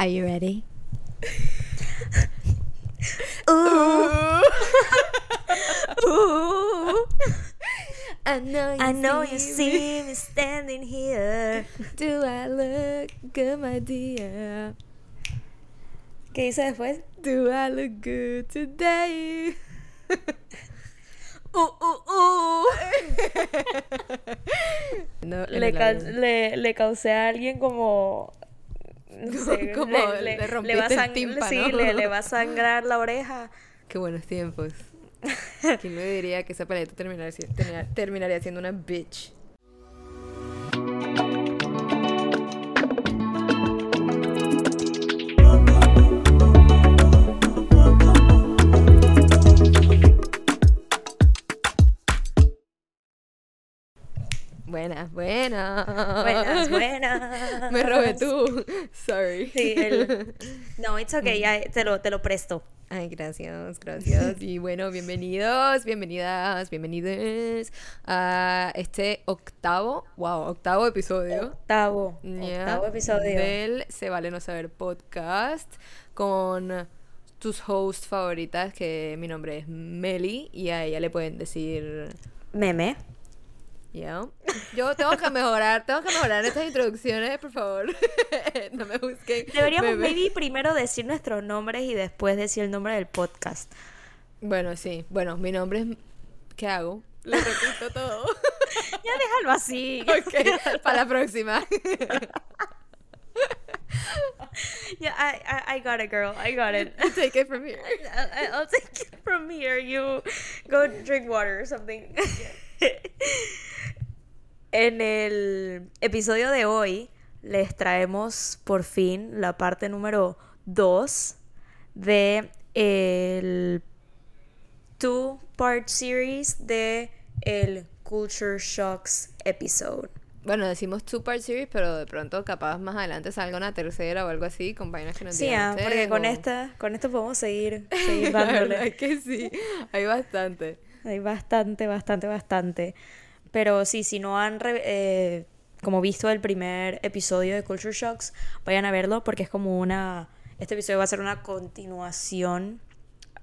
Are you ready? Ooh. Ooh. I know you, I know see, you see me standing here. Do I look good, my dear? ¿Qué dice después? Do I look good today? Uh, uh, uh. no, Le, ca- le, le causé a alguien como. No sé, Como le, le le- rompiste le va a el sang- tímpano. Sí, le, le va a sangrar la oreja. Qué buenos tiempos. ¿Quién me diría que esa paleta terminaría, si- termina- terminaría siendo una bitch? Buenas, buenas. Buenas, buenas. Me robé tú. Sorry. Sí, el... No, it's okay, ya te lo, te lo presto. Ay, gracias, gracias. Y bueno, bienvenidos, bienvenidas, bienvenidos a este octavo, wow, octavo episodio. Octavo. Octavo episodio. Del Se Vale No Saber podcast con tus hosts favoritas, que mi nombre es Meli y a ella le pueden decir, Meme. Ya. Yo tengo que mejorar, tengo que mejorar estas introducciones, por favor. no me busquen. Deberíamos Meme. maybe primero decir nuestros nombres y después decir el nombre del podcast. Bueno, sí. Bueno, mi nombre es... ¿Qué hago? Le repito todo. Ya déjalo así. ok, para la próxima. Yeah, I, I, I got it, girl. I got it. Take it from here. I'll take it from here. You go drink water or something. En el episodio de hoy les traemos por fin la parte número 2 de el two part series de el Culture Shocks episode. Bueno, decimos two part series, pero de pronto capaz más adelante salga una tercera o algo así con vainas que no Sí, ah, porque con o- esta, con esto podemos seguir, seguir La verdad dándole. es que sí, hay bastante. Hay bastante, bastante, bastante. Pero sí, si no han re- eh, como visto el primer episodio de Culture Shocks, vayan a verlo porque es como una... Este episodio va a ser una continuación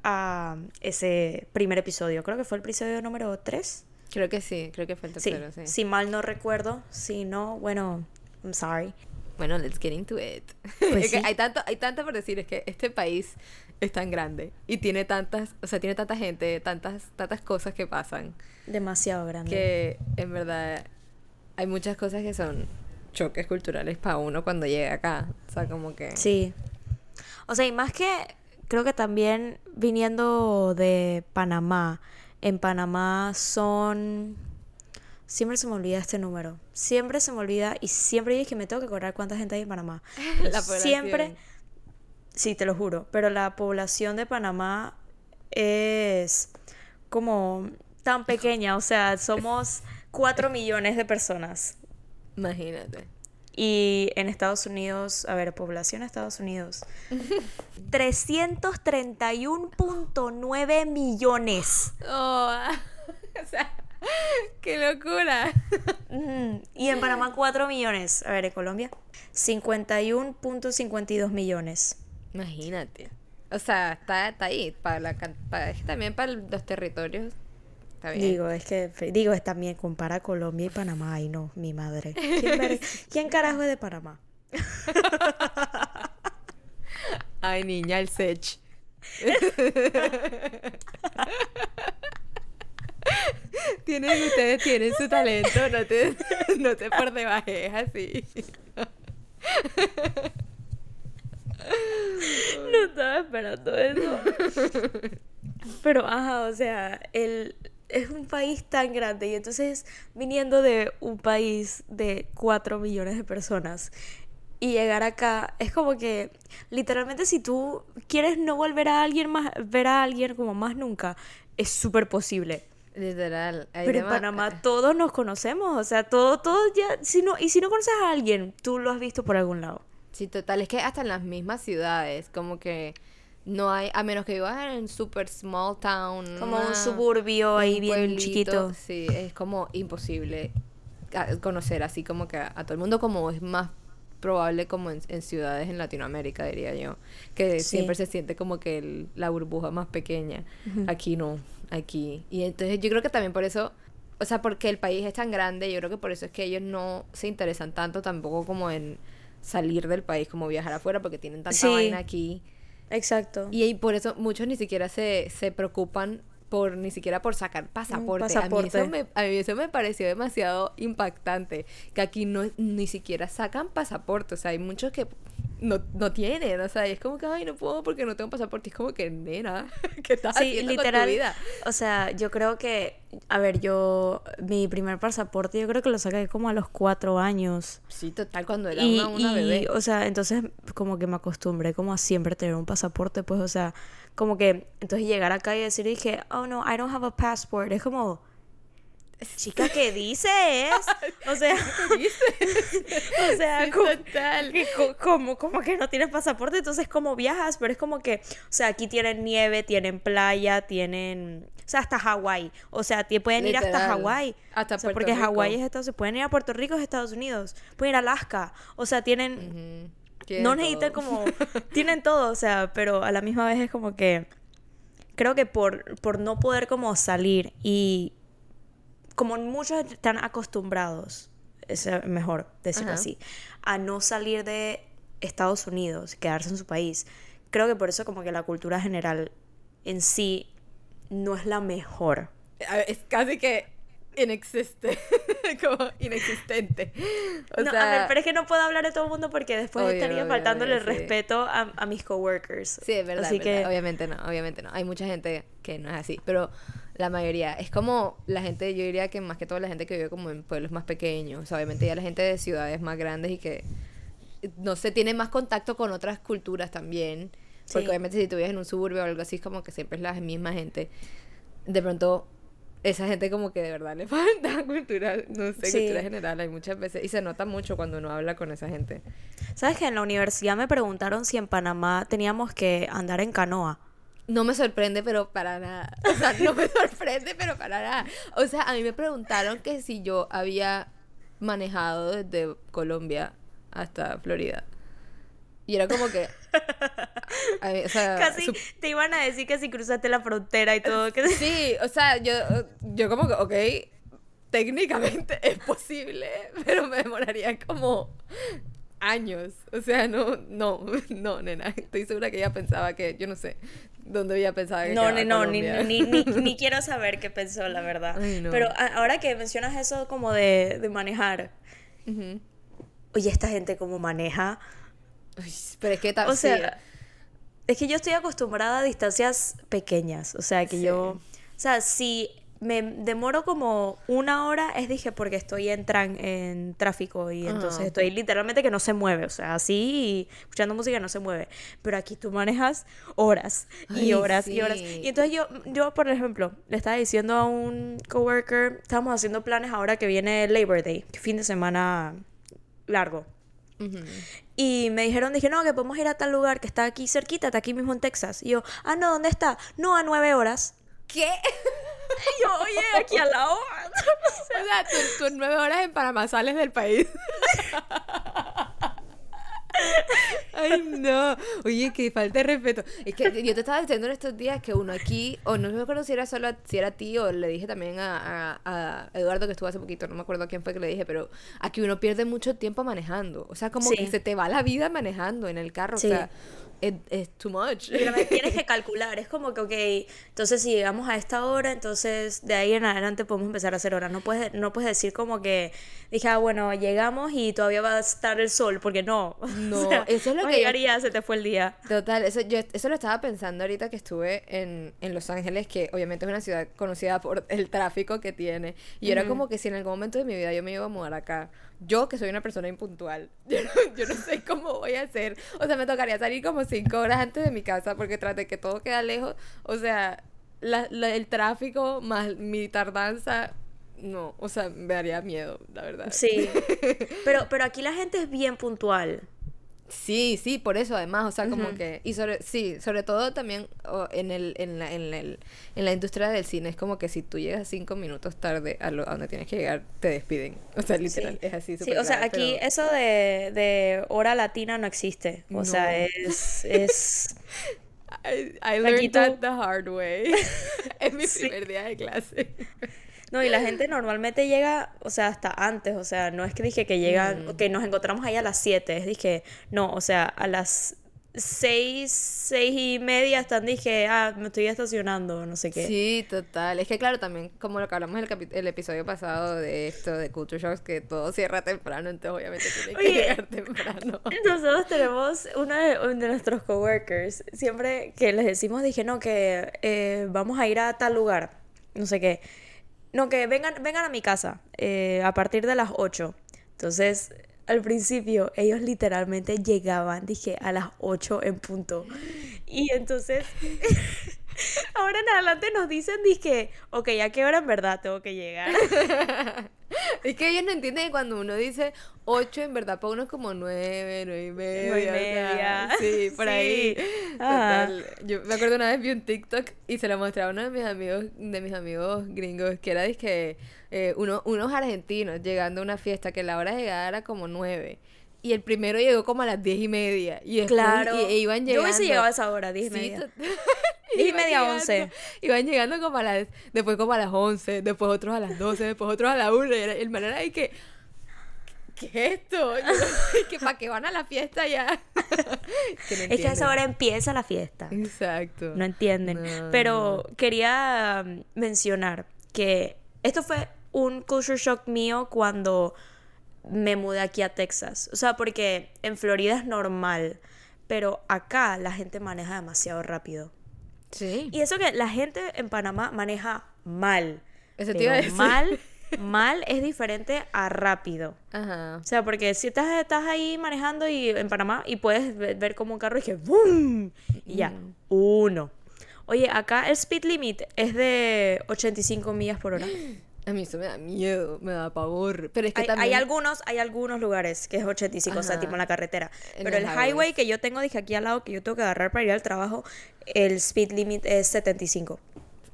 a ese primer episodio. Creo que fue el episodio número 3. Creo que sí, creo que fue el Sí, tercero, sí. si mal no recuerdo. Si no, bueno, I'm sorry. Bueno, let's get into it. Pues sí. hay tanto, hay tanto por decir, es que este país es tan grande y tiene tantas, o sea, tiene tanta gente, tantas, tantas cosas que pasan. Demasiado grande. que en verdad hay muchas cosas que son choques culturales para uno cuando llega acá. O sea, como que... Sí. O sea, y más que creo que también viniendo de Panamá, en Panamá son... Siempre se me olvida este número. Siempre se me olvida y siempre es que me tengo que acordar cuánta gente hay en Panamá. La población. siempre... Sí, te lo juro. Pero la población de Panamá es como tan pequeña. O sea, somos 4 millones de personas. Imagínate. Y en Estados Unidos, a ver, población de Estados Unidos, 331.9 millones. Oh, o sea, qué locura. Y en Panamá 4 millones. A ver, en Colombia, 51.52 millones. Imagínate. O sea, está, está ahí. Para la, para, también para los territorios. Está bien. Digo, es que, digo, es también compara Colombia y Panamá. Ay, no, mi madre. ¿Quién, ver- quién carajo es de Panamá? Ay, niña, el Sech. tienen, ustedes tienen su talento, no te, no te por debajes así. No estaba esperando eso. Pero, ajá, o sea, el, es un país tan grande y entonces viniendo de un país de 4 millones de personas y llegar acá es como que literalmente si tú quieres no volver a alguien más, ver a alguien como más nunca, es súper posible. Literal. Pero en Panamá todos nos conocemos, o sea, todo, todo ya, si no, y si no conoces a alguien, tú lo has visto por algún lado. Sí, total, es que hasta en las mismas ciudades, como que no hay, a menos que vivas en un super small town. Como un suburbio ahí un bien pueblito, chiquito. Sí, es como imposible conocer así como que a, a todo el mundo como es más probable como en, en ciudades en Latinoamérica, diría yo, que Sí. siempre se siente como que el- la burbuja más pequeña. Aquí no, aquí. Y entonces yo creo que también por eso, o sea, porque el país es tan grande, yo creo que por eso es que ellos no se interesan tanto tampoco como en salir del país, como viajar afuera, porque tienen tanta Sí. vaina aquí. Exacto. Y, por eso muchos ni siquiera se, se preocupan por ni siquiera por sacar pasaporte. A, mí pasaporte. eso me, a mí eso me pareció demasiado impactante, que aquí no ni siquiera sacan pasaporte, o sea, hay muchos que no, no tienen, o sea, y es como que, ay, no puedo porque no tengo pasaporte, es como que, nena, ¿qué estás Sí, haciendo con literal. tu vida? O sea, yo creo que, a ver, yo, mi primer pasaporte, yo creo que lo saqué como a los cuatro años. Sí, total, cuando era Y, una, una y, bebé. o sea, entonces como que me acostumbré como a siempre tener un pasaporte, pues, o sea, como que entonces llegar acá y decir, dije, oh no, I don't have a passport, es como, chica, ¿qué dices? O sea, o sea, Sí, como, total. que co- como, como que no tienes pasaporte, entonces cómo viajas, pero es como que, o sea, aquí tienen nieve, tienen playa, tienen, o sea, hasta Hawái, o sea, ti- pueden ir hasta. Hawái, Hasta o sea, porque Hawái es Estados Unidos, pueden ir a Puerto Rico, es Estados Unidos, pueden ir a Alaska, o sea, tienen, no necesitan como, tienen todo, o sea, pero a la misma vez es como que, creo que por, por no poder como salir y como muchos están acostumbrados, es eh, mejor decirlo Ajá. así, a no salir de Estados Unidos, quedarse en su país, creo que por eso como que la cultura general en sí no es la mejor. Es casi que inexiste, como inexistente. O no, sea, a ver, pero es que no puedo hablar de todo el mundo porque después Obvio, estaría obvio, faltándole el obvio, sí. respeto a, a mis coworkers. Sí, es verdad, Así es que verdad. Obviamente no, obviamente no. Hay mucha gente que no es así, pero la mayoría es como la gente, yo diría que más que todo la gente que vive como en pueblos más pequeños, o sea, obviamente ya la gente de ciudades más grandes y que no sé, tiene más contacto con otras culturas también, porque Sí. obviamente si tú vives en un suburbio o algo así es como que siempre es la misma gente. De pronto esa gente como que de verdad le falta cultura, no sé, Sí. cultura general, hay muchas veces y se nota mucho cuando uno habla con esa gente. ¿Sabes que en la universidad me preguntaron si en Panamá teníamos que andar en canoa? No me sorprende, pero para nada. O sea, no me sorprende, pero para nada. O sea, a mí me preguntaron que si yo había manejado desde Colombia hasta Florida. Y era como que... a mí, o sea, Casi su- te iban a decir que si cruzaste la frontera y todo. Que... Sí, o sea, yo, yo como que, ok, técnicamente es posible, pero me demoraría como años. O sea, no, no, no, nena. Estoy segura que ella pensaba que, yo no sé, dónde ella pensaba que No, ni, no ni, ni, quiero saber qué pensó, la verdad. Ay, no. Pero a- ahora que mencionas eso como de, de manejar, oye, esta gente como maneja. Uy, pero es que ta- O sí, sea, es que yo estoy acostumbrada a distancias pequeñas. O sea, que Sí. yo. O sea, si me demoro como una hora, es dije porque estoy en, tran- en tráfico y entonces Ajá. estoy literalmente que no se mueve. O sea, así, escuchando música no se mueve. Pero aquí tú manejas horas y Ay, horas y horas. Y entonces yo, yo, por ejemplo, le estaba diciendo a un coworker, estamos haciendo planes ahora que viene Labor Day, que fin de semana largo. Y me dijeron, dije, no, que podemos ir a tal lugar que está aquí cerquita, está aquí mismo en Texas. Y yo, ah, no, ¿dónde está? No, a nueve horas. ¿Qué? Yo, oye, aquí al lado. O sea, en nueve horas en Panamá sales del país. Ay, no. Oye, que falta de respeto. Es que yo te estaba diciendo en estos días que uno aquí, o no me acuerdo si era solo a, si era a ti, o le dije también a, a- a Eduardo que estuvo hace poquito, no me acuerdo a quién fue que le dije, pero aquí uno pierde mucho tiempo manejando. O sea, como Sí. que se te va la vida manejando en el carro. Sí. O sea, es, too much. También tienes que calcular, es como que, ok, entonces si llegamos a esta hora, entonces de ahí en adelante podemos empezar a hacer horas. No puedes, no puedes decir como que, dije, ah, bueno, llegamos y todavía va a estar el sol, porque no. No, eso es lo vas a que yo- se te fue el día. Total, eso, yo, eso lo estaba pensando ahorita que estuve en, en Los Ángeles, que obviamente es una ciudad conocida por el tráfico que tiene. Y era como que si en algún momento de mi vida yo me iba a mudar acá, yo que soy una persona impuntual, yo no, yo no sé cómo voy a hacer. O sea, me tocaría salir como cinco horas antes de mi casa porque tras de que todo queda lejos, o sea, la- la- el tráfico más mi tardanza, no, o sea, me daría miedo, la verdad. Sí. Pero, pero aquí la gente es bien puntual. Sí, sí, por eso además, o sea, como que, y sobre, sí, sobre todo también en, el, en, la, en, el, en la industria del cine, es como que si tú llegas cinco minutos tarde a, lo, a donde tienes que llegar, te despiden, o sea, literal, es así. Sí, o sea, aquí eso de, de hora latina no existe, o sea, es... es... I, learned that the hard way. es mi primer día de clase. No, y la gente normalmente llega, o sea, hasta antes, o sea, no es que dije que llegan, mm. que nos encontramos ahí a las 7, es dije, no, o sea, a las 6, 6 y media están, dije, ah, me estoy estacionando, no sé qué. Sí, total. Es que claro, también, como lo que hablamos en el, el episodio pasado de esto, de Culture Shocks, que todo cierra temprano, entonces obviamente tiene que llegar temprano. Nosotros tenemos uno de, uno de, nuestros coworkers, siempre que les decimos, dije, no, que eh, vamos a ir a tal lugar, no sé qué no, que vengan, vengan a mi casa eh, a partir de las 8. Entonces, al principio, ellos literalmente llegaban, dije, a las 8 en punto. Y entonces, ahora en adelante nos dicen, dije, ok, ¿a qué hora en verdad tengo que llegar? es que ellos no entienden que cuando uno dice 8, en verdad para uno es como 9, 9 y media. sí, por ahí. Yo me acuerdo una vez vi un TikTok y se lo mostraba a uno de mis amigos, de mis amigos gringos, que era que eh, uno, unos argentinos llegando a una fiesta que la hora de llegada era como 9 y el primero llegó como a las diez y media. Y claro. Y, e iban llegando. Yo hubiese llegado a esa hora, diez y media. diez y media, once. Iban llegando como a las, después como a las once, después otros a las doce, después otros a la una. Y el man era ahí que, ¿qué es esto? que para qué van a la fiesta ya. es que a esa hora empieza la fiesta. Exacto. No entienden. Pero quería um, mencionar que esto fue un culture shock mío cuando me mudé aquí a Texas. O sea, porque en Florida es normal, pero acá la gente maneja demasiado rápido. Sí. Y eso que la gente en Panamá maneja mal. Eso te iba a decir. Mal, mal es diferente a rápido. Ajá. O sea, porque si estás, estás ahí manejando y en Panamá y puedes ver, como un carro y que ¡boom! Y ya, mm. uno. Oye, acá el speed limit es de 85 millas por hora. A mí eso me da miedo, me da pavor. Pero es que hay, también... hay algunos, hay algunos lugares que es 85 céntimos en la carretera. pero el highway que yo tengo, dije aquí al lado, que yo tengo que agarrar para ir al trabajo, el speed limit es 75.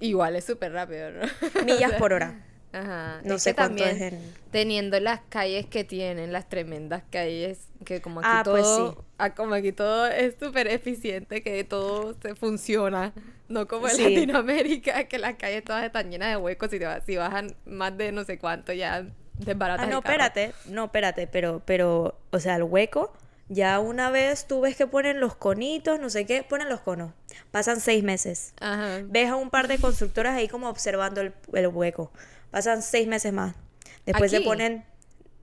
Igual es súper rápido, ¿no? Millas por hora. Ajá. No sé cuánto es en... Teniendo las calles que tienen, las tremendas calles, que como aquí ah, pues todo... Pues sí. ah, como aquí todo es súper eficiente, que todo se funciona. No como en Latinoamérica, que las calles todas están llenas de huecos y si bajan más de no sé cuánto ya desbaratas Ah, no, espérate, no, espérate, pero, pero, o sea, el hueco, ya una vez tú ves que ponen los conitos, no sé qué, ponen los conos. Pasan seis meses. Ajá. Ves a un par de constructoras ahí como observando el, hueco. Pasan seis meses más. Después se ponen,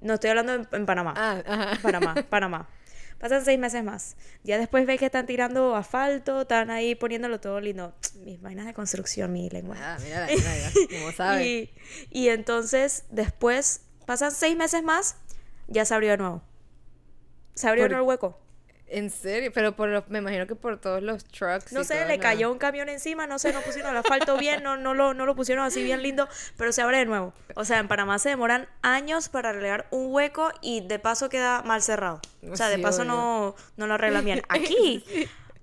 no estoy hablando en, Panamá. Ah, ajá. Panamá, Panamá. Pasan seis meses más. Ya después ves que están tirando asfalto, están ahí poniéndolo todo lindo. Mis vainas de construcción, mi lengua. Ah, mira, mira, como sabes. y, y entonces, después, pasan seis meses más, ya se abrió de nuevo. Se abrió de nuevo el hueco. En serio, pero por me imagino que por todos los trucks. No sé, le cayó un camión encima, no sé, no pusieron el asfalto bien, no, no, lo, no lo pusieron así bien lindo, pero se abre de nuevo. O sea, en Panamá se demoran años para arreglar un hueco y de paso queda mal cerrado. O sea, de paso no, no lo arreglan bien. Aquí,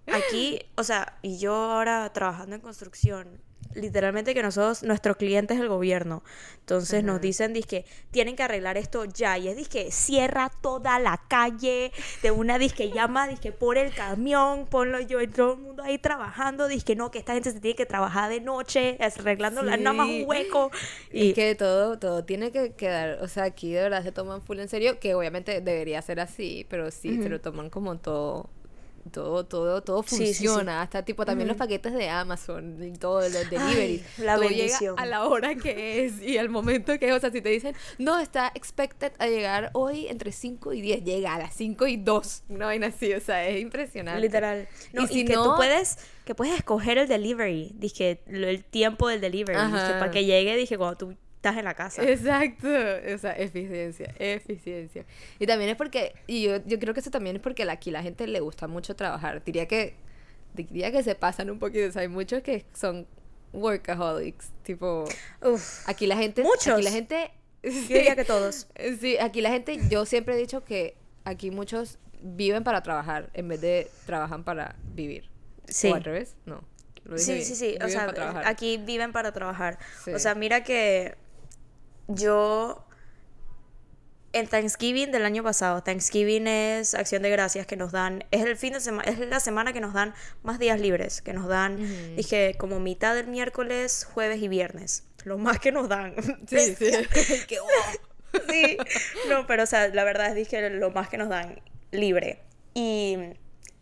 aquí, o sea, y yo ahora trabajando en construcción, literalmente que nosotros, nuestro cliente es el gobierno. Entonces nos dicen, que tienen que arreglar esto ya. Y es, que cierra toda la calle de una disque llama, que por el camión, ponlo yo, y todo el mundo ahí trabajando, que no, que esta gente se tiene que trabajar de noche, arreglando nada más un hueco. Y que todo, todo tiene que quedar, o sea, aquí de verdad se toman full en serio, que obviamente debería ser así, pero sí, se lo toman como todo todo, todo, todo funciona. Hasta tipo también los paquetes de Amazon y todo, los delivery. la todo llega a la hora que es y al momento que es. O sea, si te dicen, no, está expected a llegar hoy entre 5 y 10, llega a las 5 y 2. Una vaina así, o sea, es impresionante. Literal. y, si que tú puedes, que puedes escoger el delivery, dije, el tiempo del delivery, dije, para que llegue, dije, cuando tú estás en la casa. Exacto, o sea, eficiencia, eficiencia. Y también es porque, y yo, yo creo que eso también es porque aquí la gente le gusta mucho trabajar. Diría que, diría que se pasan un poquito, o sea, hay muchos que son workaholics, tipo, Uf, aquí la gente, muchos. Aquí la gente, yo diría que todos. Sí, aquí la gente, yo siempre he dicho que aquí muchos viven para trabajar en vez de trabajan para vivir. Sí. ¿O al revés? No. Sí, bien. sí, sí. O sea, aquí viven para trabajar. Sí. O sea, mira que yo en Thanksgiving del año pasado, Thanksgiving es acción de gracias que nos dan, es el fin de semana, es la semana que nos dan más días libres, que nos dan, dije, como mitad del miércoles, jueves y viernes. Lo más que nos dan. Sí, sí. Qué guau. Sí, no, pero o sea, la verdad es dije lo más que nos dan libre. Y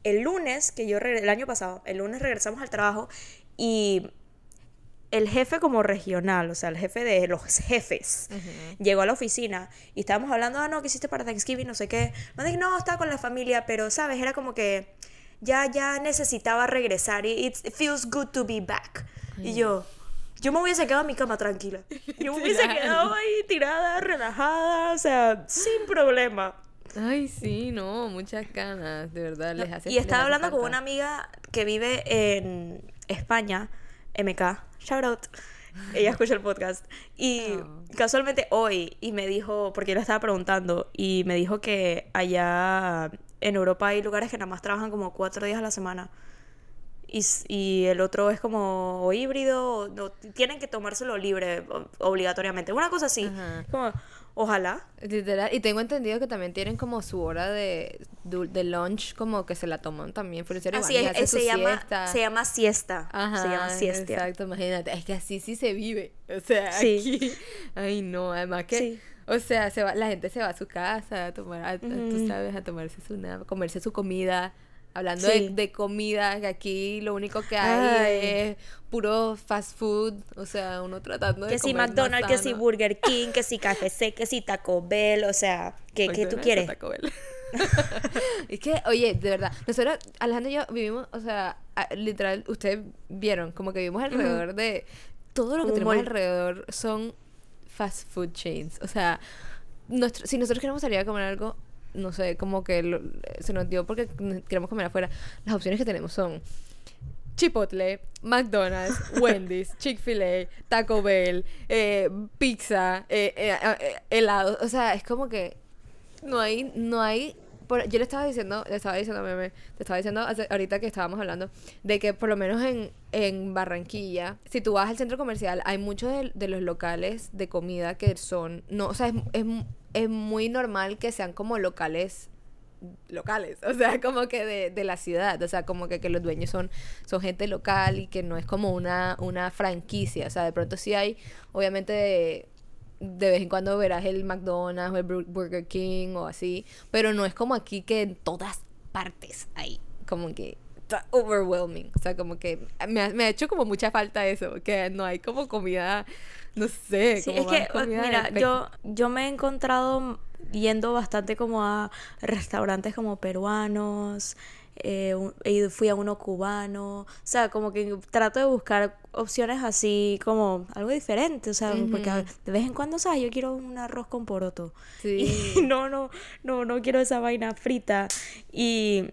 el lunes, que yo el año pasado, el lunes regresamos al trabajo y el jefe como regional, o sea, el jefe de los jefes, llegó a la oficina y estábamos hablando, ah, no, ¿qué hiciste para Thanksgiving? No sé qué. No dije, no, estaba con la familia, pero, ¿sabes? Era como que ya, ya necesitaba regresar y it, feels good to be back. Y yo, yo me hubiese quedado en mi cama tranquila. Yo me hubiese quedado ahí tirada, relajada, o sea, sin problema. Ay, sí, no, muchas ganas, de verdad, les hace Y estaba hablando con falta. una amiga que vive en España, MK, shout out. Ella escucha el podcast. Y Oh. casualmente hoy, y me dijo, porque yo le estaba preguntando, y me dijo que allá en Europa hay lugares que nada más trabajan como cuatro días a la semana. Y, el otro es como o híbrido, o no, tienen que tomárselo libre o- obligatoriamente. Una cosa así. Como, ojalá. Literal, y tengo entendido que también tienen como su hora de, de, lunch, como que se la toman también. Por eso Así es, eh, se llama, se llama siesta. Ajá, se llama siesta. Exacto, imagínate. Es que así sí se vive. O sea, Sí. aquí. Ay, no, además que. Sí. O sea, se va, la gente se va a su casa a tomar, a- a- tú sabes, a tomarse su nada, comerse su comida. Hablando Sí. de, de comida, que aquí lo único que hay Ay. es puro fast food. O sea, uno tratando de Que si McDonald's, que si. Burger King, que si KFC, que si Taco Bell, o sea, ¿qué, qué tú quieres? Taco Bell. es que, oye, de verdad, nosotros, Alejandro y yo vivimos, o sea, literal, ustedes vieron, como que vivimos alrededor de. Todo lo que tenemos alrededor son fast food chains. O sea, nuestro- si nosotros queremos salir a comer algo, no sé, como que lo- se nos dio porque queremos comer afuera, las opciones que tenemos son. Chipotle, McDonald's, Wendy's, Chick-fil-A, Taco Bell, eh, pizza, eh, eh, eh, helado. O sea, es como que no hay, no hay. por- yo le estaba diciendo, le estaba diciendo a Meme, te estaba diciendo hace- ahorita que estábamos hablando, de que por lo menos en, en Barranquilla, si tú vas al centro comercial, hay muchos de, de los locales de comida que son, no, o sea, es, es, es muy normal que sean como locales locales, o sea, como que de, de la ciudad, o sea, como que, que los dueños son, son gente local y que no es como una, una franquicia, o sea, de pronto sí hay, obviamente, de, vez en cuando verás el McDonald's o el Bur- Burger King o así, pero no es como aquí que en todas partes hay, como que overwhelming, o sea, como que me ha, me ha hecho como mucha falta eso, que no hay como comida, no sé, Sí, como es que, mira, yo, yo me he encontrado yendo bastante como a restaurantes como peruanos, eh, un- fui a uno cubano, o sea, como que trato de buscar opciones así como algo diferente, o sea, porque a- de vez en cuando, ¿sabes? Yo quiero un arroz con poroto. Sí. Y no, no, no, no quiero esa vaina frita. Y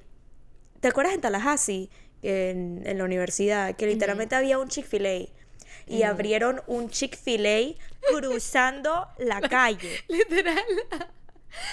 ¿te acuerdas en Tallahassee, en, en la universidad, que literalmente había un Chick-fil-A? Y abrieron un Chick-fil-A cruzando la calle. Literal.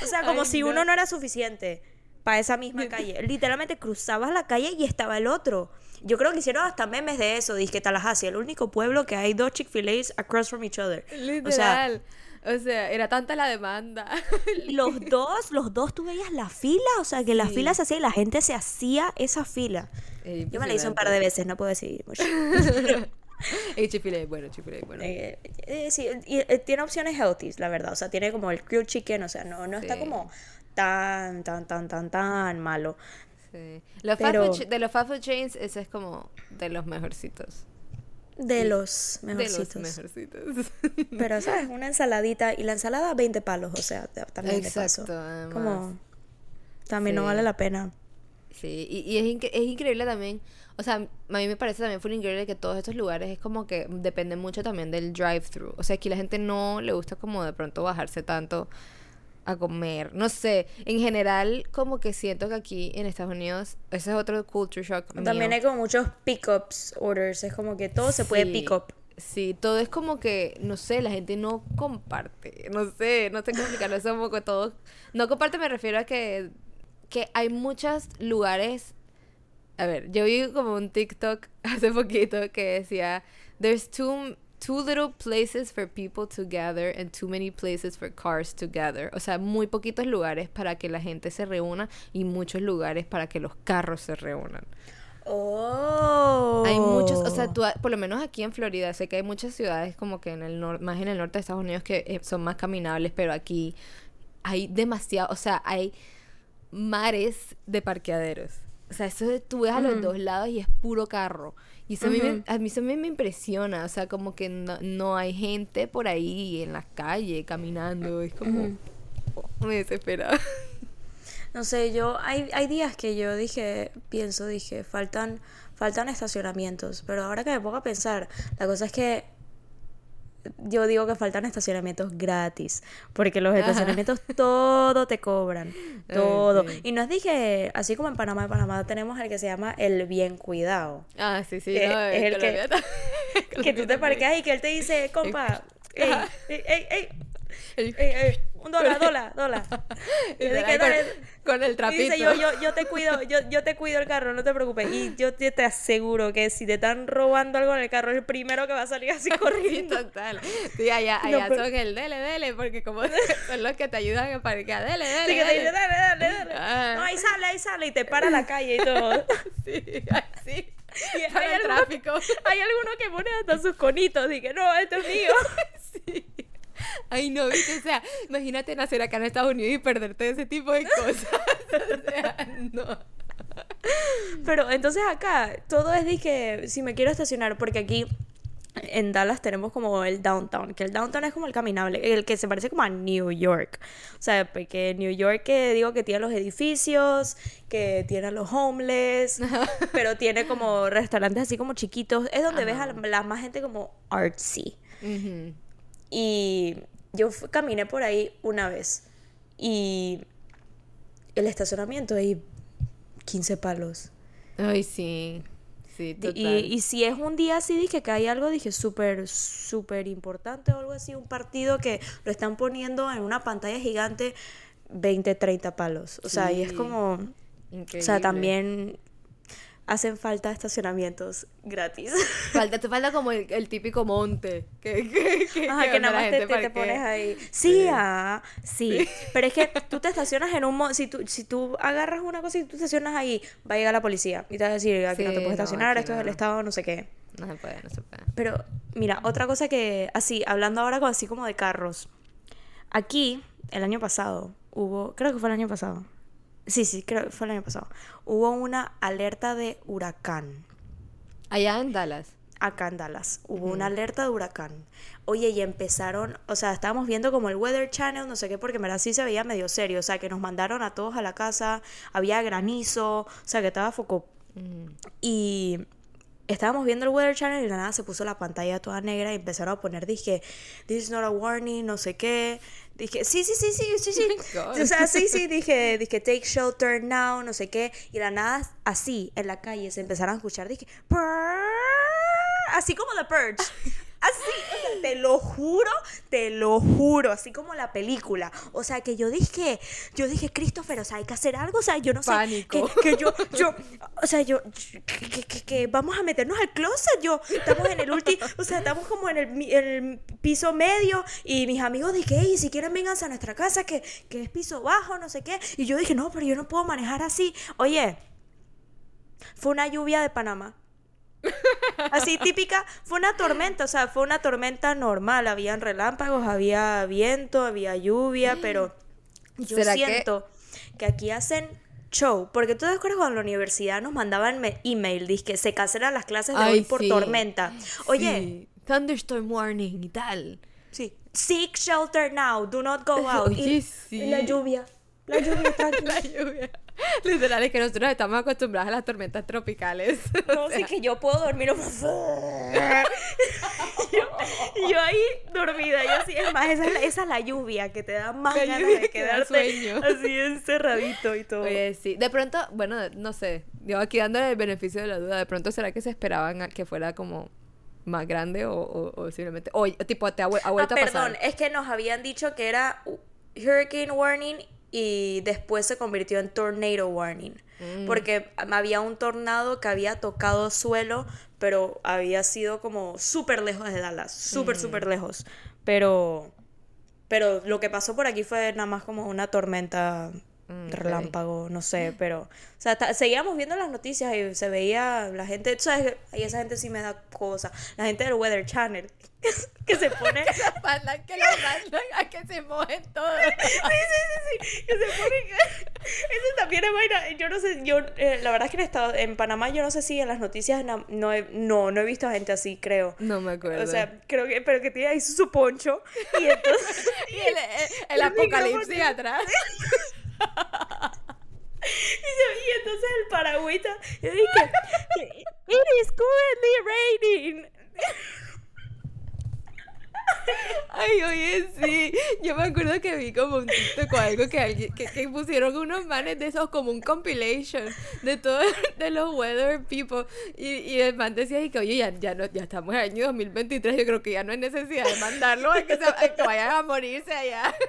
O sea, como Ay, si no. uno no era suficiente para esa misma calle. Literalmente cruzabas la calle y estaba el otro. Yo creo que hicieron hasta memes de eso. Dice que Tallahassee, el único pueblo que hay dos Chick-fil-A's across from each other. O sea, Literal. O sea, era tanta la demanda. los dos, los dos, tú veías la fila. O sea, que la Sí. fila se hacía y la gente se hacía esa fila. Yo me la hice un par de veces, no puedo decir mucho. Y Chick-fil-A, bueno, Chick-fil-A, bueno. Eh, eh, sí, y, eh, tiene opciones healthy, la verdad. O sea, tiene como el grilled chicken, o sea, no, no está Sí. como tan, tan, tan, tan, tan malo. Sí. Los Pero- fast food de los fast food chains, ese es como de los mejorcitos. De Sí, los De mejorcitos. los mejorcitos. Pero, ¿sabes? Una ensaladita y la ensalada 20 palos, o sea, también de paso. Exacto, además. Como también no Sí. vale la pena. Sí, y, y es, incre- es increíble también, o sea, a mí me parece también fue increíble que todos estos lugares es como que dependen mucho también del drive-thru. O sea, aquí la gente no le gusta como de pronto bajarse tanto a comer. No sé, en general como que siento que aquí en Estados Unidos, ese es otro culture shock. También mío. hay como muchos pick-ups orders, es como que todo se puede Sí, pick up. Sí, todo es como que, no sé, la gente no comparte. No sé, no sé cómo explicarlo. Es un poco todo. No comparte, me refiero a que que hay muchos lugares. A ver, yo vi como un TikTok hace poquito que decía: There's too, too little places for people to gather and too many places for cars to gather. O sea, muy poquitos lugares para que la gente se reúna y muchos lugares para que los carros se reúnan. Oh. Hay muchos, o sea, tú, por lo menos aquí en Florida, sé que hay muchas ciudades como que en el norte, más en el norte de Estados Unidos que eh, son más caminables, pero aquí hay demasiado, o sea, hay mares de parqueaderos. O sea, eso de, tú ves a los dos lados y es puro carro. Y eso a, mí me, a mí eso a mí me impresiona. O sea, como que no, no hay gente por ahí en las calles caminando. Es como... Me desespera. No sé, yo hay, hay días que yo dije, pienso, dije, faltan, faltan estacionamientos. Pero ahora que me pongo a pensar, la cosa es que yo digo que faltan estacionamientos gratis, porque los estacionamientos todo te cobran, todo. Y nos dije, así como en Panamá, en Panamá tenemos el que se llama el bien cuidado. Ah, sí, sí. Que no, es el que tú te parqueas y que él te dice, compa, ey, ey, ey, ey, ey, un dólar, dólar, dólar. Y dije, con, con el Y trapito. dice, yo, yo, yo te cuido, yo, yo te cuido el carro, no te preocupes. Y yo te, te aseguro que si te están robando algo en el carro, es el primero que va a salir así Sí, corriendo. total. Sí, allá, No, allá pero- son el dele, dele, porque como son los que te ayudan a parquear. Dele, dele, Así que te dice, dele. dale, dale, dale. Ah. No, ahí sale, ahí sale. Y te para la calle y todo. Sí, así. Y hay, el algunos, tráfico. hay algunos que ponen hasta sus conitos. Y que no, esto es mío. Sí. Ay, no, viste, o sea, imagínate nacer acá en Estados Unidos y perderte ese tipo de cosas. O sea, no. Pero entonces acá todo es de que si me quiero estacionar, porque aquí en Dallas tenemos como el downtown, que el downtown es como el caminable, el que se parece como a New York. O sea, porque New York que digo que tiene los edificios, que tiene a los homeless, pero tiene como restaurantes así como chiquitos, es donde ves a la, la más gente como artsy. Ujú. Y yo caminé por ahí una vez y el estacionamiento ahí 15 palos. Ay, sí. Sí, total. Y, y si es un día así, dije que hay algo, dije súper, súper importante o algo así, un partido que lo están poniendo en una pantalla gigante, 20, 30 palos. O sea, y es Sí. como, o Increíble. sea, también hacen falta estacionamientos gratis. Falta, te falta como el, el típico monte. Que, que, que, Ajá, que donde nada más te, te- pones ahí. Sí, ah, sí. Pero es que tú te estacionas en un... mo- Si tú, si tú agarras una cosa y tú te estacionas ahí, va a llegar la policía y te va a decir, aquí no te Sí, puedes estacionar, esto es el estado, no sé qué. No se puede, no se puede. Pero, mira, otra cosa que, así, hablando ahora así como de carros. Aquí, el año pasado, hubo, creo que fue el año pasado. Sí, sí, creo que fue el año pasado. Hubo una alerta de huracán. Allá en Dallas. Acá en Dallas. Hubo una alerta de huracán. Oye, y empezaron, o sea, estábamos viendo como el Weather Channel, no sé qué, porque en verdad sí se veía medio serio. O sea, que nos mandaron a todos a la casa, había granizo, o sea, que estaba foco. Mm. Y estábamos viendo el Weather Channel y de la nada se puso la pantalla toda negra y empezaron a poner, dije, this is not a warning, no sé qué. Dije, sí, sí, sí, sí, sí, sí. God. O sea, sí, sí, dije, dije, take shelter now, no sé qué. Y la nada, así, en la calle, se empezaron a escuchar, dije, "Purr", así como The Purge. Así, o sea, te lo juro, te lo juro, así como la película. O sea, que yo dije, yo dije, Christopher, o sea, hay que hacer algo, o sea, yo no sé. Que, que yo, yo, o sea, yo, que, que- que- vamos a meternos al closet, yo, estamos en el último, o sea, estamos como en el, piso medio y mis amigos dije, hey, si quieren vénganse a nuestra casa, que, que es piso bajo, no sé qué. Y yo dije, no, pero yo no puedo manejar así. Oye, fue una lluvia de Panamá. Así típica, fue una tormenta, o sea, fue una tormenta normal, habían relámpagos, había viento, había lluvia, pero yo ¿Será que- siento que... aquí hacen show, porque tú te acuerdas cuando en la universidad nos mandaban email, dice que se cancelan las clases de Ay, hoy por sí. tormenta. Oye, Sí. Thunderstorm warning y tal. sí, seek shelter now, do not go out. Oye, y, sí. la lluvia, la lluvia tranquila. La lluvia. Literal, es que nosotros estamos acostumbrados a las tormentas tropicales. No, sí que yo puedo dormir. yo, yo ahí dormida, yo así, es más, esa es la, esa es la lluvia que te da más La ganas de que da quedarte sueño. así encerradito y todo. Oye, sí. De pronto, bueno, no sé. Yo aquí dándole el beneficio de la duda. De pronto, ¿será que se esperaban a que fuera como más grande o, o, o simplemente... O tipo, te ha, vue- ha ah, vuelto a perdón, pasar? es que nos habían dicho que era Hurricane Warning y después se convirtió en tornado warning. Porque había un tornado que había tocado suelo, pero había sido como súper lejos de Dallas, súper, súper lejos. Pero, pero lo que pasó por aquí fue nada más como una tormenta Mm, relámpago, no sé, pero, o sea, seguíamos viendo las noticias y se veía la gente, ¿sabes? Y esa gente sí me da cosa, la gente del Weather Channel, que se pone... que mandan, que lo mandan a que se mojen todos. sí, sí, sí, sí, que se ponen... Eso también es vaina, yo no sé, yo, eh, la verdad es que en, estado, en Panamá yo no sé si en las noticias no, he, no, no he visto a gente así, creo. No me acuerdo. O sea, creo que, pero que tiene ahí su poncho y entonces... y el, el apocalipsis atrás. y, entonces el paragüita, yo dije, it is currently raining. Ay, oye, sí. Yo me acuerdo que vi como un TikTok o algo que, alguien, que, que, pusieron unos manes de esos como un compilation de todos de los weather people. Y, y el man decía y que, oye, ya, ya, no, ya estamos en el año 2023, yo creo que ya no hay necesidad de mandarlo a que, se, a que vayan a morirse allá.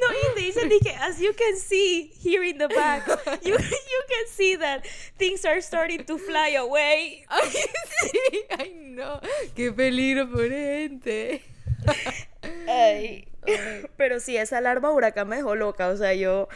No, y te dicen que, as you can see here in the back, you, you can see that things are starting to fly away. Ay, sí, ay, no. Qué peligro por gente. Ay. Pero sí, esa alarma huracán me dejó loca. O sea, yo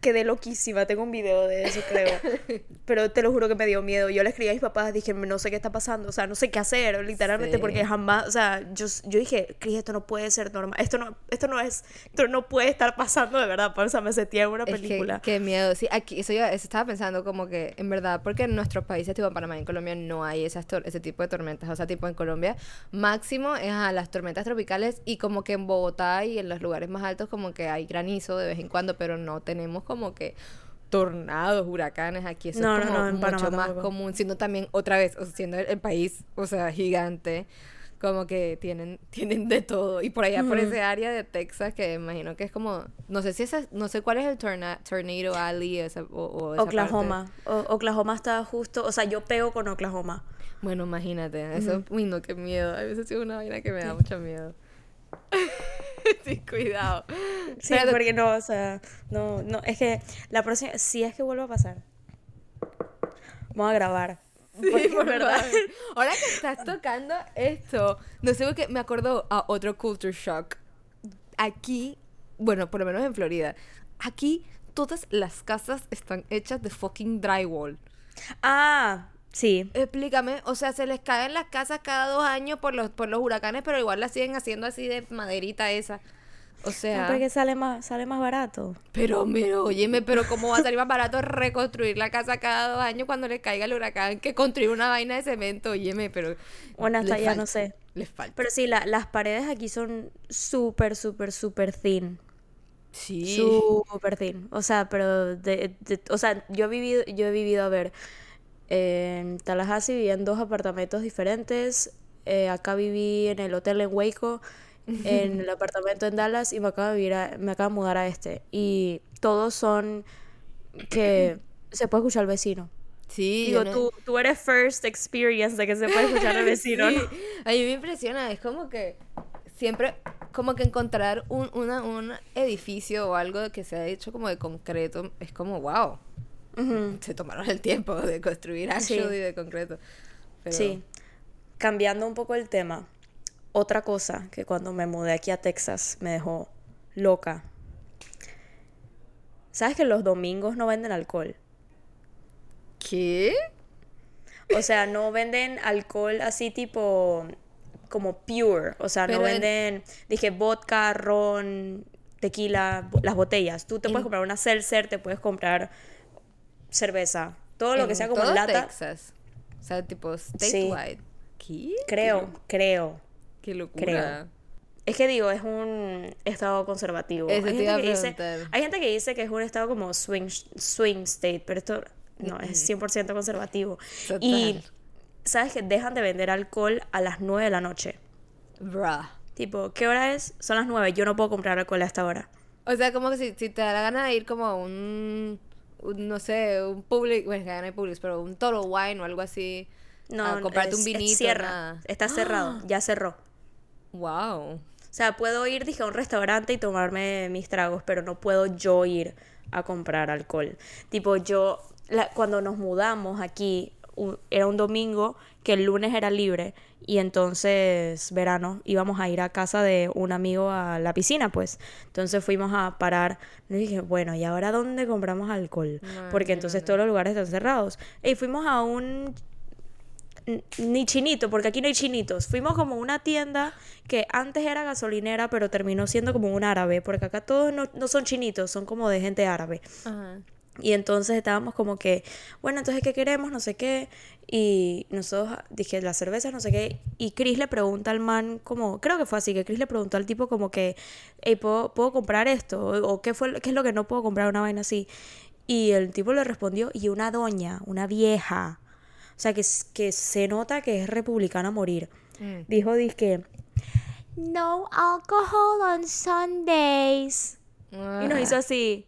quedé loquísima. Tengo un video de eso, creo. Pero te lo juro que me dio miedo. Yo le escribí a mis papás, dije, no sé qué está pasando. O sea, no sé qué hacer, literalmente, porque jamás. O sea, yo, yo dije, Cris, esto no puede ser normal. Esto no, esto no es. Esto no puede estar pasando de verdad. Por eso me sentía en una película. qué miedo. Sí, aquí, eso yo estaba pensando como que, en verdad, porque en nuestros países, tipo en Panamá y en Colombia, no hay esas ese tipo de tormentas. O sea, tipo en Colombia, máximo es a las tormentas tropicales y como que en Bogotá y en los lugares más altos, como que hay granizo de vez en cuando, pero no tenemos como que tornados, huracanes, aquí eso es como mucho más común, siendo también otra vez, o sea, siendo el, país, o sea, gigante, como que tienen tienen de todo. Y por allá por ese área de Texas que imagino que es como no sé si esa no sé cuál es el torna, Tornado Alley o, Oklahoma. Oklahoma está justo o sea yo pego con Oklahoma. Bueno imagínate eso uy no qué miedo. A veces es una vaina que me da mucho miedo sí, cuidado. Sí, porque no, o sea, no, no, es que la próxima, si es que vuelve a pasar, vamos a grabar. Sí, por verdad. Ahora que estás tocando esto, no sé por qué me acuerdo a otro culture shock. Aquí, bueno, por lo menos en Florida, aquí todas las casas están hechas de fucking drywall. Ah, Sí. Explícame, o sea, se les caen las casas cada dos años por los, por los huracanes, pero igual las siguen haciendo así de maderita esa. O sea. No, porque sale más, sale más barato. Pero, pero, óyeme, pero ¿cómo va a salir más barato reconstruir la casa cada dos años cuando le caiga el huracán que construir una vaina de cemento? Óyeme, pero. Bueno, hasta ya no sé. Les falta. Pero sí, la, las paredes aquí son súper, súper, súper thin. Sí. Súper thin. O sea, pero de, o sea, yo he vivido, yo he vivido a ver en Tallahassee viví en dos apartamentos diferentes. Eh, acá viví en el hotel en Waco, en el apartamento en Dallas y me acabo de, vivir me acabo de mudar a este. Y todos son que se puede escuchar al vecino. Sí. Digo, tú, tú eres first experience de que se puede escuchar al vecino, sí. A mí me impresiona, es como que siempre, como que encontrar un, una, un edificio o algo que se ha hecho como de concreto, es como, wow se tomaron el tiempo de construir asfalto y de concreto. Sí. Cambiando un poco el tema, otra cosa que cuando me mudé aquí a Texas me dejó loca. ¿Sabes que los domingos no venden alcohol? ¿Qué? O sea, no venden alcohol así tipo como pure, o sea, no venden, dije, vodka, ron, tequila, las botellas. Tú te puedes comprar una seltzer, te puedes comprar cerveza. Todo lo que sea como lata. Texas. O sea, tipo statewide. ¿Qué? Creo, creo. Qué locura. Es que digo, es un estado conservativo. hay, gente que dice, hay gente que dice que es un estado como swing, swing state, pero esto no, es 100% conservativo. Y, ¿sabes que Dejan de vender alcohol a las 9 de la noche. Bruh. Tipo, ¿qué hora es? Son las 9, yo no puedo comprar alcohol a esta hora. O sea, como que si, si te da la gana de ir como a un no sé, un public, bueno, que no hay public, pero un Total Wine o algo así. No, a comprarte un vinito. Cierra. Está cerrado, ya cerró. Wow. O sea, puedo ir, dije, a un restaurante y tomarme mis tragos, pero no puedo yo ir a comprar alcohol. Tipo, yo, cuando nos mudamos aquí, era un domingo que el lunes era libre y entonces verano íbamos a ir a casa de un amigo a la piscina pues entonces fuimos a parar y dije bueno y ahora dónde compramos alcohol porque entonces todos los lugares están cerrados y fuimos a un ni chinito, porque aquí no hay chinitos. Fuimos como una tienda que antes era gasolinera, pero terminó siendo como un árabe, porque acá todos no, no son chinitos, son como de gente árabe. Ajá. Y entonces estábamos como que, bueno, entonces, ¿qué queremos? No sé qué. Y nosotros dije, la cerveza, no sé qué. Y Chris le pregunta al man, como, creo que fue así, que Chris le preguntó al tipo como que, hey, ¿puedo, ¿puedo comprar esto? O, qué, fue, qué es lo que no puedo comprar una vaina así? Y el tipo le respondió, y una doña, una vieja. O sea, que, que se nota que es republicana a morir. Mm. Dijo, dije, no alcohol on Sundays. Y nos hizo así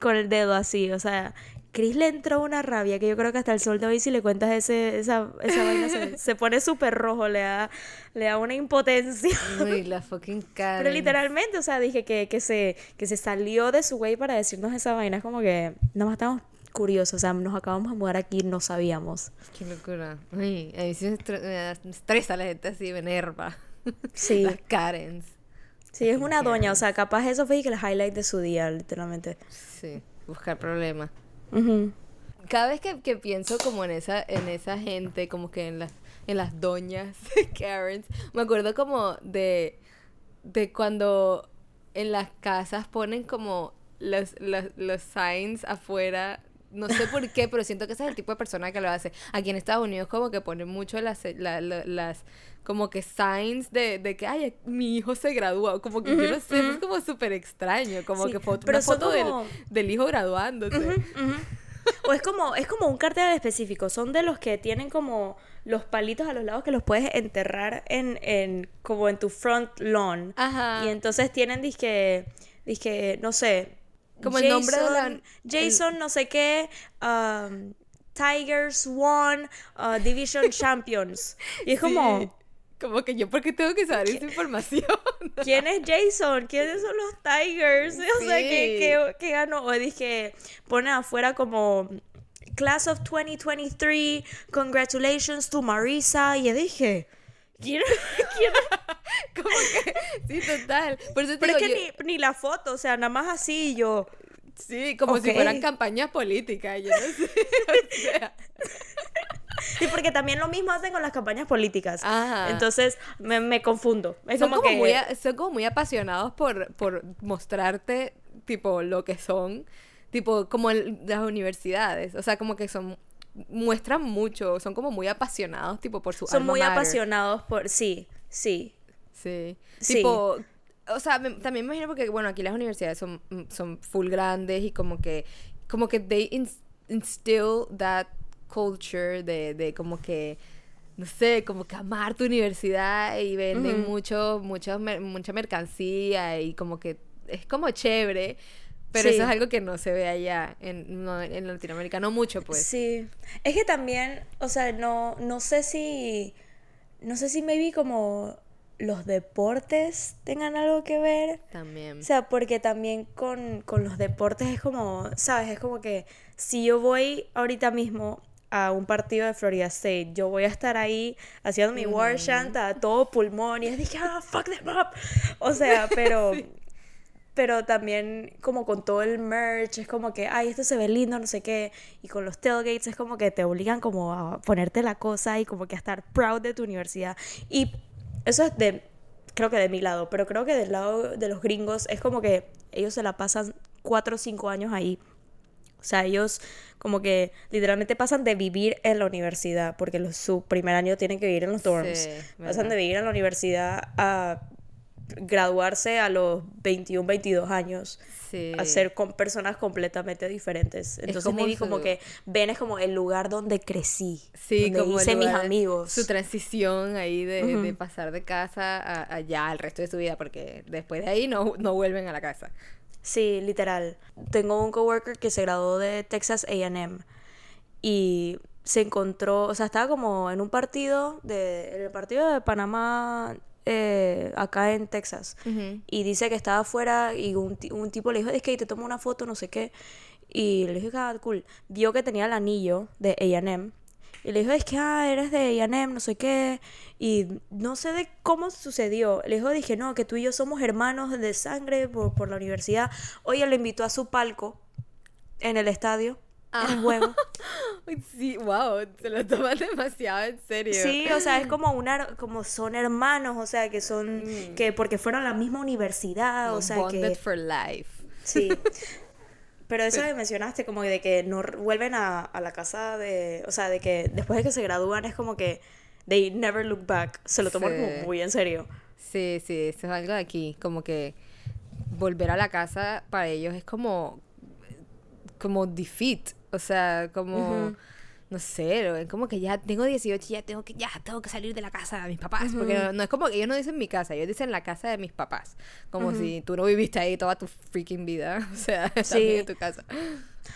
con el dedo así, o sea, Chris le entró una rabia que yo creo que hasta el sol de hoy si le cuentas ese, esa, esa vaina se, pone súper rojo, le da, le da una impotencia. Uy, la fucking cara. Pero literalmente, o sea, dije que, que, se, que se salió de su güey para decirnos esa vaina, es como que nada más estamos curiosos, o sea, nos acabamos de mudar aquí, no sabíamos. Qué locura. Uy, a mí sí me estresa la gente así, me enerva. Sí. Las Karens. Sí, es una doña, o sea, capaz eso fue el highlight de su día, literalmente. Sí, buscar problemas. Cada vez que, que, pienso como en esa, en esa gente, como que en las, en las doñas Karens, me acuerdo como de, de cuando en las casas ponen como los, los, los signs afuera no sé por qué, pero siento que ese es el tipo de persona que lo hace. Aquí en Estados Unidos como que ponen mucho las, las como que signs de, de que, ay, mi hijo se graduó. Como que yo no sé, es como súper extraño. Como que foto, una foto del, del, hijo graduándose. o es como, es como un cartel específico. Son de los que tienen como los palitos a los lados que los puedes enterrar en, en como en tu front lawn. Ajá. Y entonces tienen disque, disque, no sé. Como el nombre de la... Jason, no sé qué. Um, Tigers won uh, Division Champions. Y es como, como que yo, ¿por qué tengo que saber esa información? ¿Quién es Jason? ¿Quiénes son los Tigers? O sea, ¿qué, qué, ganó? O dije, pone afuera como Class of 2023, congratulations to Marisa. Y yo dije, ¿quién, quién Como que, sí, total. Pero es que ni, ni, la foto, o sea, nada más así yo. Sí, como si fueran campañas políticas, yo no sé. o sea. Sí, porque también lo mismo hacen con las campañas políticas. Entonces me, confundo. son, como, muy, son como muy apasionados por, por mostrarte, tipo, lo que son, tipo, como las universidades. O sea, como que son muestran mucho, son como muy apasionados, tipo, por su Son muy apasionados por, sí, sí. Sí. Tipo, o sea, también me imagino porque, bueno, aquí las universidades son, son full grandes y como que, como que they instill that culture de, de como que no sé, como que amar tu universidad y venden mucho, mucho, mucha mercancía y como que es como chévere. Pero eso es algo que no se ve allá en, en Latinoamérica, no mucho, pues. Sí. Es que también, o sea, no, no sé si. No sé si me vi como los deportes tengan algo que ver. También. O sea, porque también con, con los deportes es como, ¿sabes? Es como que si yo voy ahorita mismo a un partido de Florida State. Yo voy a estar ahí haciendo mi war chant a todo pulmón y dije, ah, fuck them up. O sea, pero, pero también como con todo el merch, es como que, ay, esto se ve lindo, no sé qué. Y con los tailgates es como que te obligan como a ponerte la cosa y como que a estar proud de tu universidad. Y eso es de, creo que de mi lado, pero creo que del lado de los gringos es como que ellos se la pasan cuatro o cinco años ahí o sea, ellos como que literalmente pasan de vivir en la universidad, porque su primer año tienen que vivir en los dorms. pasan de vivir en la universidad a graduarse a los 21, 22 años. Sí. A ser con personas completamente diferentes. Entonces, como, como que ven es como el lugar donde crecí. Sí, donde como hice mis amigos. Su transición ahí de, pasar de casa a, allá al resto de su vida, porque después de ahí no, no vuelven a la casa. Sí, literal. Tengo un coworker que se graduó de Texas AM y se encontró, o sea, estaba como en un partido de en el partido de Panamá eh, acá en Texas. Y dice que estaba afuera y un, un tipo le dijo, es que te tomo una foto, no sé qué. Y le dije, ah, cool. Vio que tenía el anillo de A&M. Y le dijo, es que, ah, eres de A&M, no sé qué. Y no sé de cómo sucedió. Le dijo, dije, no, que tú y yo somos hermanos de sangre por, por la universidad. Oye, lo invitó a su palco en el estadio, en el. Ay, Sí, wow, se lo toman demasiado en serio. Sí, o sea, es como una, como son hermanos, o sea, que son, que porque fueron a la misma universidad, o sea, Bonded que... for life. Sí. Pero eso que mencionaste, como de que no vuelven a, a la casa de. O sea, de que después de que se gradúan es como que. They never look back. Se lo toman Sí. como muy en serio. Sí, sí, eso es algo de aquí, como que volver a la casa para ellos es como como defeat, o sea, como no sé, lo ven como que ya tengo 18 y ya tengo que ya tengo que salir de la casa de mis papás, porque no, no es como que ellos no dicen mi casa, ellos dicen la casa de mis papás, como si tú no viviste ahí toda tu freaking vida, o sea, Sí. en tu casa.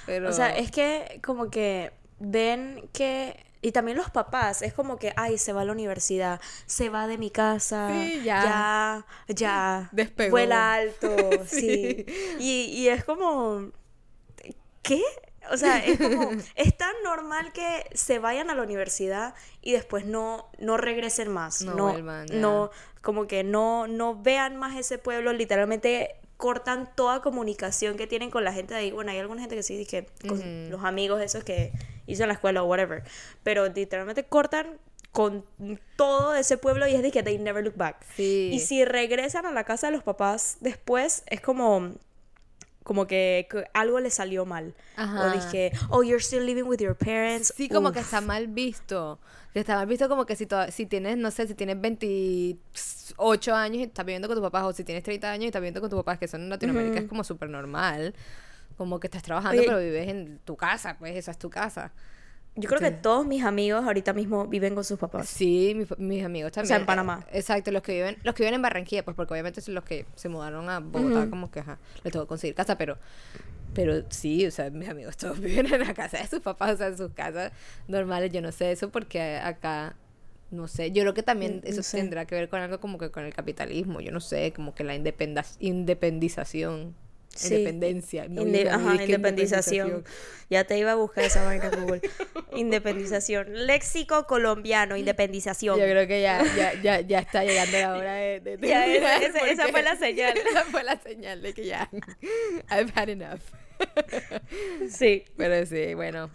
Pero O sea, es que como que ven que. Y también los papás, es como que, ay, se va a la universidad, se va de mi casa, Sí, ya. ya, ya, Despegó. vuela alto, Sí. sí. Y, y es como, ¿qué? O sea, es como, es tan normal que se vayan a la universidad y después no, no regresen más. No No, vuelvan, ya. no, como que no, no vean más ese pueblo, literalmente cortan toda comunicación que tienen con la gente de ahí. Bueno, hay alguna gente que sí, dije, con los amigos esos que hizo en la escuela o whatever. Pero literalmente cortan con todo ese pueblo y es de que they never look back. Sí. Y si regresan a la casa de los papás después, es como como que, que algo les salió mal. Ajá. O dije, oh, you're still living with your parents. Sí, como Uf. que está mal visto. Que está mal visto como que si, si tienes, no sé, si tienes 28 años y estás viviendo con tus papás, o si tienes 30 años y estás viviendo con tus papás, que son en Latinoamérica, es como súper normal. Como que estás trabajando, Oye. pero vives en tu casa, pues esa es tu casa. Yo creo que todos mis amigos ahorita mismo viven con sus papás. Sí, mis, mis amigos también. sea, en Panamá. Eh, Exacto, los que viven, los que viven en Barranquilla, pues porque obviamente son los que se mudaron a Bogotá, como que ajá, les tengo que conseguir casa, pero pero sí, o sea, mis amigos todos viven en la casa de sus papás, o sea, en sus casas normales, yo no sé eso porque acá no sé, yo creo que también Mm, eso no sé. tendrá que ver con algo como que con el capitalismo, yo no sé, como que la independa independización, Sí. independencia, no Inde- ajá, independización. Ya te iba a buscar esa vaina Google. Independización. Léxico colombiano, independización. Yo creo que ya, ya, ya, ya está llegando la hora de, de Ya, esa- esa- fue la señal. Esa fue la señal de que ya I've had enough. Sí. Pero sí, bueno,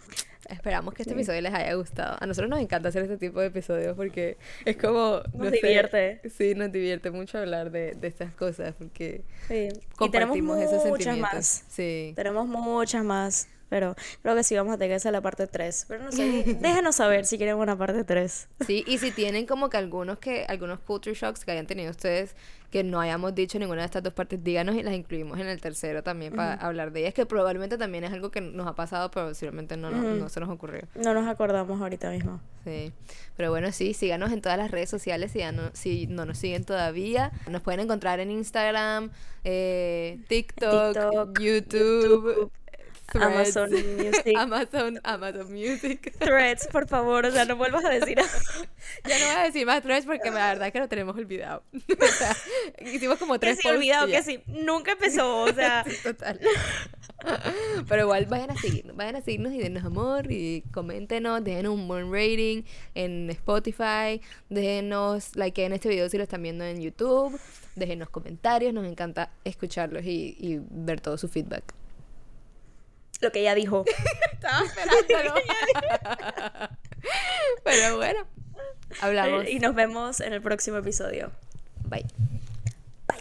esperamos que este episodio les haya gustado. A nosotros nos encanta hacer este tipo de episodios porque es como... Nos no sé, divierte. sí, nos divierte mucho hablar de, de estas cosas porque sí. Y tenemos compartimos esos muchas sentimientos. más. Sí. Tenemos muchas más. Pero creo que sí vamos a tener que hacer la parte 3. Pero no sé, déjenos saber si quieren una parte 3. Sí, y si tienen como que algunos que algunos culture shocks que hayan tenido ustedes que no hayamos dicho ninguna de estas dos partes, díganos y las incluimos en el tercero también para hablar de ellas, que probablemente también es algo que nos ha pasado, pero posiblemente no, no, no se nos ocurrió. No nos acordamos ahorita mismo. Sí, pero bueno, sí, síganos en todas las redes sociales si, ya no, si no nos siguen todavía. Nos pueden encontrar en Instagram, eh, TikTok, TikTok, YouTube, Threads, Amazon Music. Amazon, Amazon Music. Threads, por favor, o sea, no vuelvas a decir. Ya no voy a decir más Threads porque la verdad es que lo tenemos olvidado. o sea, hicimos como que tres se posts olvidado que sí, nunca empezó, o sea, Total. Pero igual vayan a seguirnos, vayan a seguirnos y denos amor y coméntenos, déjenos un buen rating en Spotify, déjenos like en este video si lo están viendo en YouTube, déjenos comentarios, nos encanta escucharlos y, y ver todo su feedback. Lo que ella dijo. Estaba esperándolo. Pero bueno, hablamos. Y nos vemos en el próximo episodio. Bye. Bye.